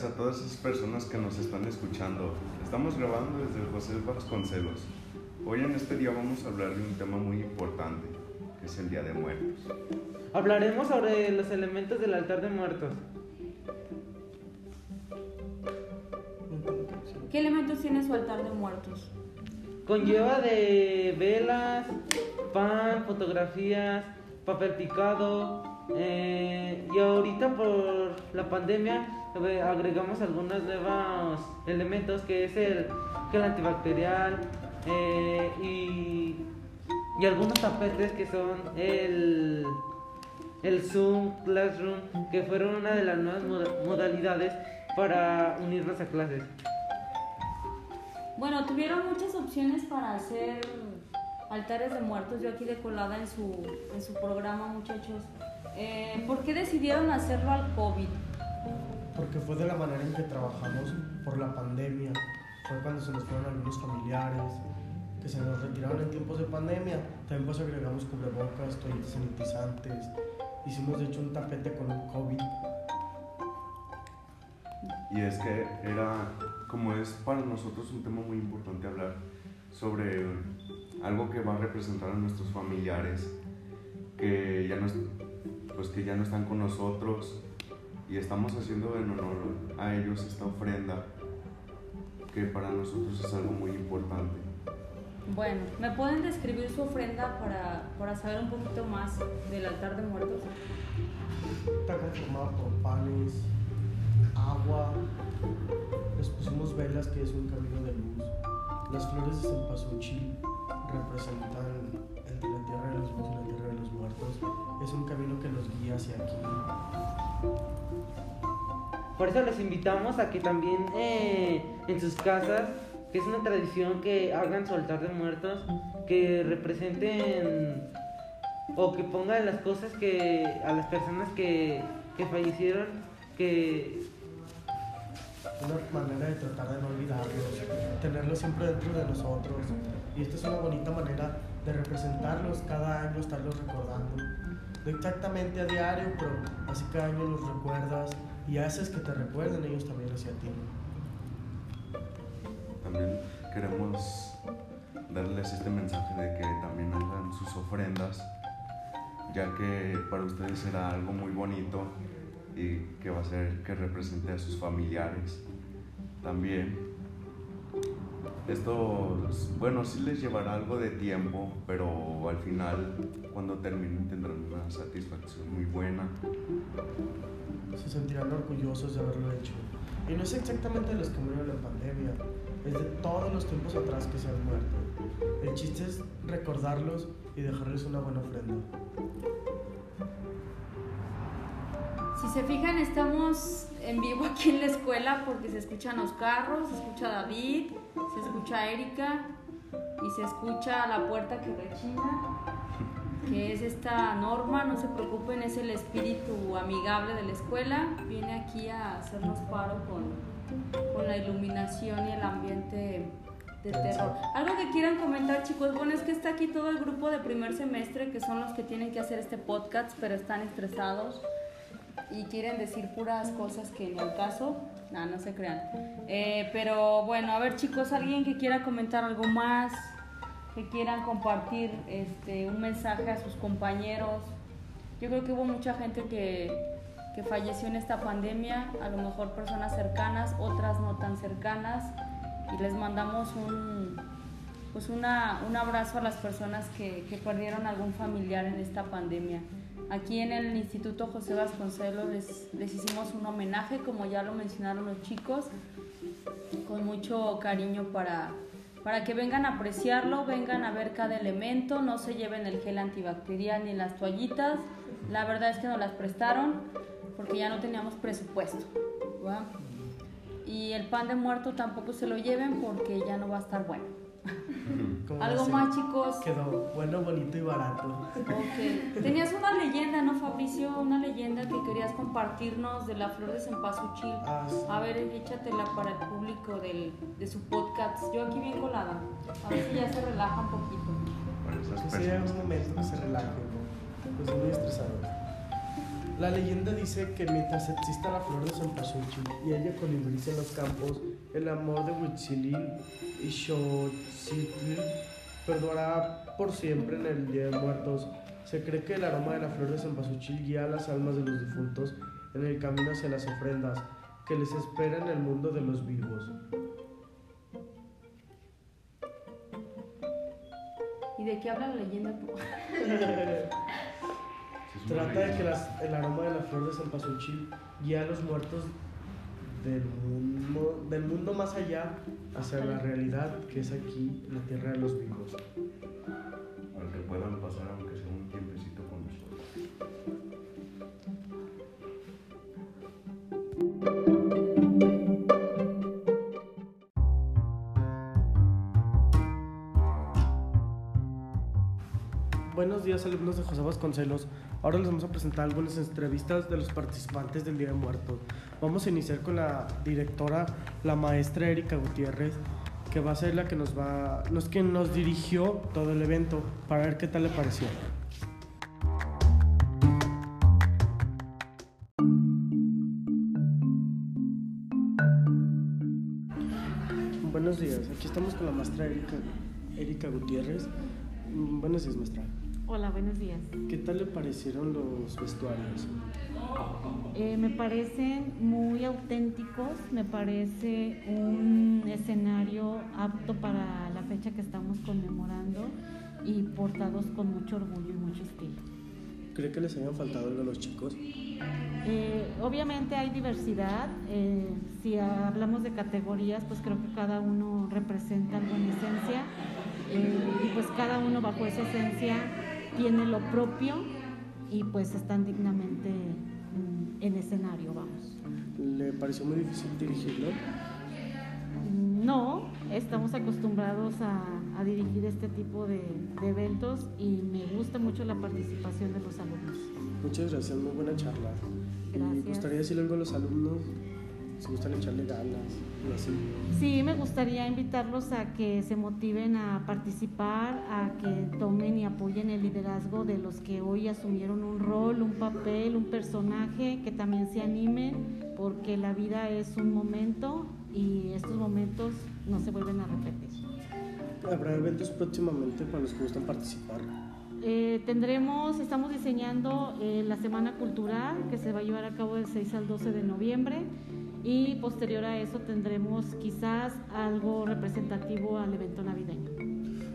Días a todas esas personas que nos están escuchando. Estamos grabando desde José Vasconcelos. Hoy en este día vamos a hablar de un tema muy importante, que es el Día de Muertos. Hablaremos sobre los elementos del altar de muertos. ¿Qué elementos tiene su altar de muertos? Conlleva de velas, pan, fotografías, papel picado. eh, y ahorita por la pandemia agregamos algunos nuevos elementos que es el antibacterial eh, y, algunos tapetes que son el, el Zoom Classroom que fueron una de las nuevas moda- modalidades para unirnos a clases. Bueno, tuvieron muchas opciones para hacer altares de muertos. Yo aquí de colada en su, en su programa, muchachos. Eh, ¿Por qué decidieron hacerlo al COVID? Porque fue de la manera en que trabajamos por la pandemia. Fue cuando se nos fueron algunos familiares que se nos retiraron en tiempos de pandemia. También pues agregamos cubrebocas, toallitas sanitizantes. Hicimos de hecho un tapete con un COVID. Y es que era, como es para nosotros un tema muy importante hablar sobre algo que va a representar a nuestros familiares, que ya no, es- pues que ya no están con nosotros y estamos haciendo en honor a ellos esta ofrenda que para nosotros es algo muy importante. Bueno, ¿me pueden describir su ofrenda para, para saber un poquito más del altar de muertos? Está conformado por panes, agua. Les pusimos velas, que es un camino de luz. Las flores de cempasúchil representan de los la tierra de los muertos. Es un camino que nos guía hacia aquí. Por eso los invitamos a que también eh, en sus casas, que es una tradición que hagan su altar de muertos, que representen o que pongan las cosas que a las personas que, que fallecieron, que Una manera de tratar de no olvidarlos, tenerlos siempre dentro de nosotros. Y esta es una bonita manera de representarlos cada año, estarlos recordando. No exactamente a diario, pero así cada año los recuerdas y haces que te recuerden ellos también hacia ti. También queremos darles este mensaje de que también hagan sus ofrendas, ya que para ustedes será algo muy bonito y que va a ser que represente a sus familiares. También esto, bueno, sí les llevará algo de tiempo, pero al final, cuando terminen, tendrán una satisfacción muy buena. Se sentirán orgullosos de haberlo hecho. Y no es exactamente de los que murieron en pandemia, es de todos los tiempos atrás que se han muerto. El chiste es recordarlos y dejarles una buena ofrenda. Si se fijan, estamos en vivo aquí en la escuela porque se escuchan los carros, se escucha David, se escucha Erika y se escucha la puerta que rechina, que es esta norma, no se preocupen, es el espíritu amigable de la escuela, viene aquí a hacernos paro con, con la iluminación y el ambiente de terror. Algo que quieran comentar chicos, bueno es que está aquí todo el grupo de primer semestre que son los que tienen que hacer este podcast, pero están estresados y quieren decir puras cosas que ni al caso, no, no se crean. Eh, pero bueno, a ver chicos, alguien que quiera comentar algo más, que quieran compartir este, un mensaje a sus compañeros. Yo creo que hubo mucha gente que, que falleció en esta pandemia, a lo mejor personas cercanas, otras no tan cercanas, y les mandamos un, pues una, un abrazo a las personas que, que perdieron algún familiar en esta pandemia. Aquí en el Instituto José Vasconcelos les, hicimos un homenaje, como ya lo mencionaron los chicos, con mucho cariño para, para que vengan a apreciarlo, vengan a ver cada elemento, no se lleven el gel antibacterial ni las toallitas. La verdad es que nos las prestaron porque ya no teníamos presupuesto. Y el pan de muerto tampoco se lo lleven porque ya no va a estar bueno. ¿Cómo Algo así? más, chicos. Quedó bueno, bonito y barato. Ok. Tenías una leyenda, ¿no, Fabricio? Una leyenda que querías compartirnos de la flor de cempasúchil. Ah, sí. A ver, échatela para el público del, de su podcast. Yo aquí bien colada. A ver si ya se relaja un poquito. Esas sea personas. un momento que se relajen, pues muy estresados. La leyenda dice que mientras exista la flor de cempasúchil y haya colibríes en los campos, el amor de Huitzilil y Xochitl perdurará por siempre en el Día de Muertos. Se cree que el aroma de la flor de cempasúchil guía a las almas de los difuntos en el camino hacia las ofrendas que les espera en el mundo de los vivos. ¿Y de qué habla la leyenda? Trata de que el aroma de la flor de cempasúchil guía a los muertos del mundo, del mundo más allá hacia la realidad que es aquí, la tierra de los vivos. Puedan pasar aunque Buenos días alumnos de José Vasconcelos. Ahora les vamos a presentar algunas entrevistas de los participantes del Día de Muertos. Vamos a iniciar con la directora, la maestra Erika Gutiérrez, que va a ser la que nos va, nos quien nos dirigió todo el evento para ver qué tal le pareció. Buenos días, aquí estamos con la maestra Erika, Erika Gutiérrez. Mm, Buenos días, maestra. Hola, buenos días. ¿Qué tal le parecieron los vestuarios? Eh, me parecen muy auténticos, me parece un escenario apto para la fecha que estamos conmemorando y portados con mucho orgullo y mucho estilo. ¿Cree que les hayan faltado algo a los chicos? Eh, obviamente hay diversidad, eh, si hablamos de categorías, pues creo que cada uno representa algo en esencia y pues cada uno bajo esa esencia tiene lo propio y pues están dignamente en escenario, vamos. ¿Le pareció muy difícil dirigirlo? No, estamos acostumbrados a, a dirigir este tipo de, de eventos y me gusta mucho la participación de los alumnos. Muchas gracias, muy buena charla. Y me Gracias. gustaría decirle algo a los alumnos, si gustan echarle ganas y así. Sí, me gustaría invitarlos a que se motiven a participar, a que tomen y apoyen el liderazgo de los que hoy asumieron un rol, un papel, un personaje, que también se animen, porque la vida es un momento y estos momentos no se vuelven a repetir. Habrá eventos próximamente para los que gustan participar. Eh, tendremos, estamos diseñando eh, la Semana Cultural que se va a llevar a cabo del 6 al 12 de noviembre y posterior a eso tendremos quizás algo representativo al evento navideño.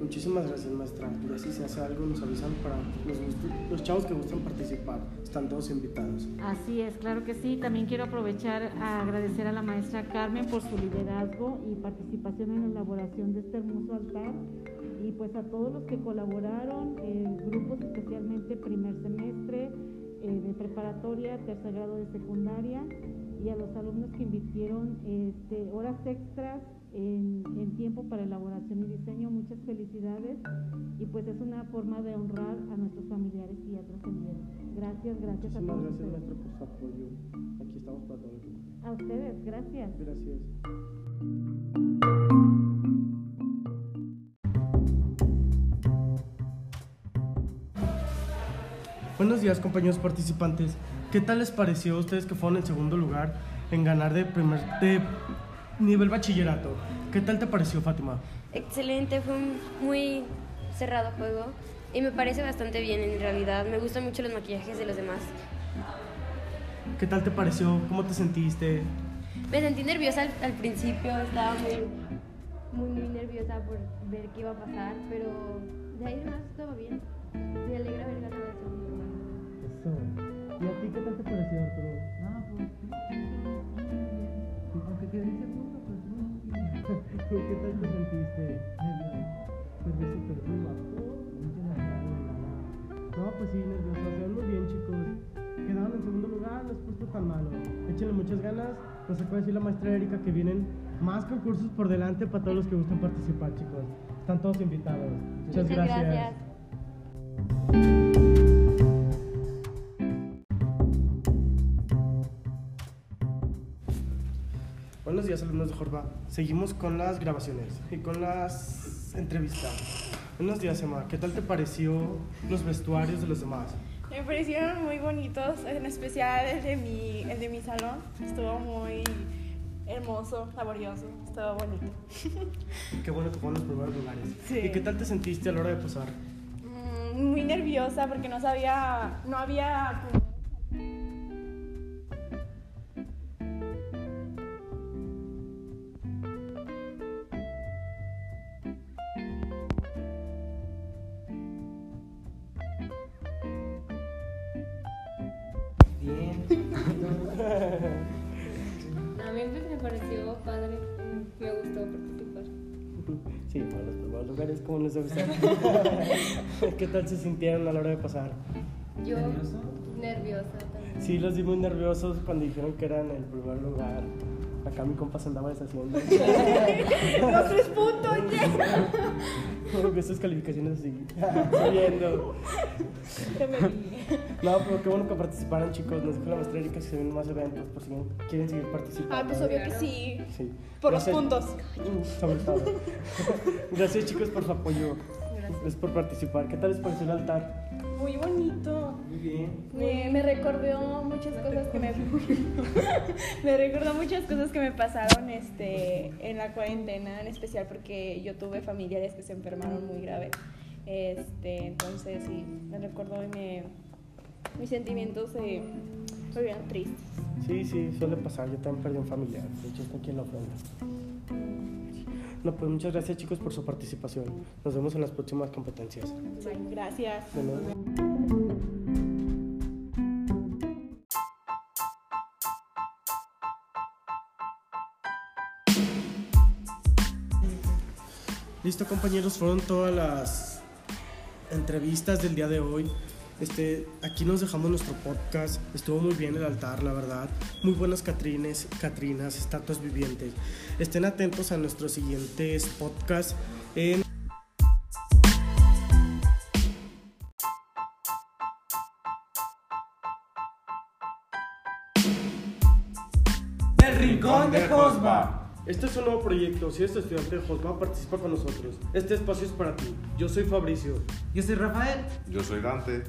Muchísimas gracias, maestra. Y así se hace algo, nos avisan para los, los chavos que gustan participar. Están todos invitados. Así es, claro que sí. También quiero aprovechar a agradecer a la maestra Carmen por su liderazgo y participación en la elaboración de este hermoso altar y pues a todos los que colaboraron, eh, grupos especialmente primer semestre eh, de preparatoria, tercer grado de secundaria y a los alumnos que invirtieron este, horas extras en, en tiempo para elaboración y diseño. Muchas felicidades y pues es una forma de honrar a nuestros familiares y a trascendieron. Gracias, gracias a Muchísimas todos gracias, ustedes. maestra, por su apoyo. Aquí estamos para todo lo que A ustedes, gracias. Gracias. Buenos días, compañeros participantes. ¿Qué tal les pareció a ustedes que fueron en segundo lugar en ganar de primer de nivel bachillerato? ¿Qué tal te pareció, Fátima? Excelente, fue un muy cerrado juego y me parece bastante bien en realidad. Me gustan mucho los maquillajes de los demás. ¿Qué tal te pareció? ¿Cómo te sentiste? Me sentí nerviosa al, al principio, estaba muy, muy, muy nerviosa por ver qué iba a pasar, pero de ahí más todo bien. Me alegra haber ganado el segundo lugar. Eso. ¿Y a ti qué tal te pareció, Arturo? Aunque quedé en segundo, pues no. ¿Qué tal te sentiste? Nervioso, pero muy guapo. No, pues sí, nervioso. Muy bien, chicos. Quedaron en segundo lugar, no es puesto tan malo. Échenle muchas ganas. Nos acaba de decir la maestra Erika que vienen más concursos por delante para todos los que gustan participar, chicos. Están todos invitados. Muchas, Muchas gracias. Alumnos de Jorba. Seguimos con las grabaciones y con las entrevistas. Buenos días, Emma. ¿Qué tal te pareció los vestuarios de los demás? Me parecieron muy bonitos, en especial el de mi, el de mi salón. Estuvo muy hermoso, laborioso, estuvo bonito. Qué bueno que fueron los primeros lugares. Sí. ¿Y qué tal te sentiste a la hora de pasar? Mm, Muy nerviosa porque no sabía, no había... Bien. Pues, me pareció padre, me gustó participar. Sí, para los primeros lugares, ¿cómo les gusta? ¿Qué tal se sintieron a la hora de pasar? Yo nerviosa también. Sí, los vi muy nerviosos cuando dijeron que eran el primer lugar. Acá mi compa se andaba deshaciendo. Los tres puntos, Estas calificaciones así. Subiendo. No, pero qué bueno que participaran, chicos. Nos dijo la maestra Erika que se vienen más eventos por si quieren seguir participando. Ah, pues obvio que sí. Sí. Por los puntos. Sobre todo. Gracias, chicos, por su apoyo. Gracias. Gracias por participar. ¿Qué tal les pareció el altar? Muy bonito. Muy bien. Me, me recordó muchas cosas que me me recordó muchas cosas que me pasaron este en la cuarentena en especial porque yo tuve familiares que se enfermaron muy grave este entonces sí me recordó y me mis sentimientos se volvieron tristes Sí, sí, suele pasar. Yo también perdí un familiar. De hecho, está aquí en la ofrenda. No, pues muchas gracias, chicos, por su participación. Nos vemos en las próximas competencias. Gracias De nuevo. Listo, compañeros, fueron todas las entrevistas del día de hoy. Este, aquí nos dejamos nuestro podcast. Estuvo muy bien el altar, la verdad. Muy buenas catrines, catrinas, estatuas vivientes. Estén atentos a nuestros siguientes podcasts en El Rincón de Josba. Este es un nuevo proyecto. Si eres estudiante de Josma, participa con nosotros. Este espacio es para ti. Yo soy Fabricio. Yo soy Rafael. Yo soy Dante.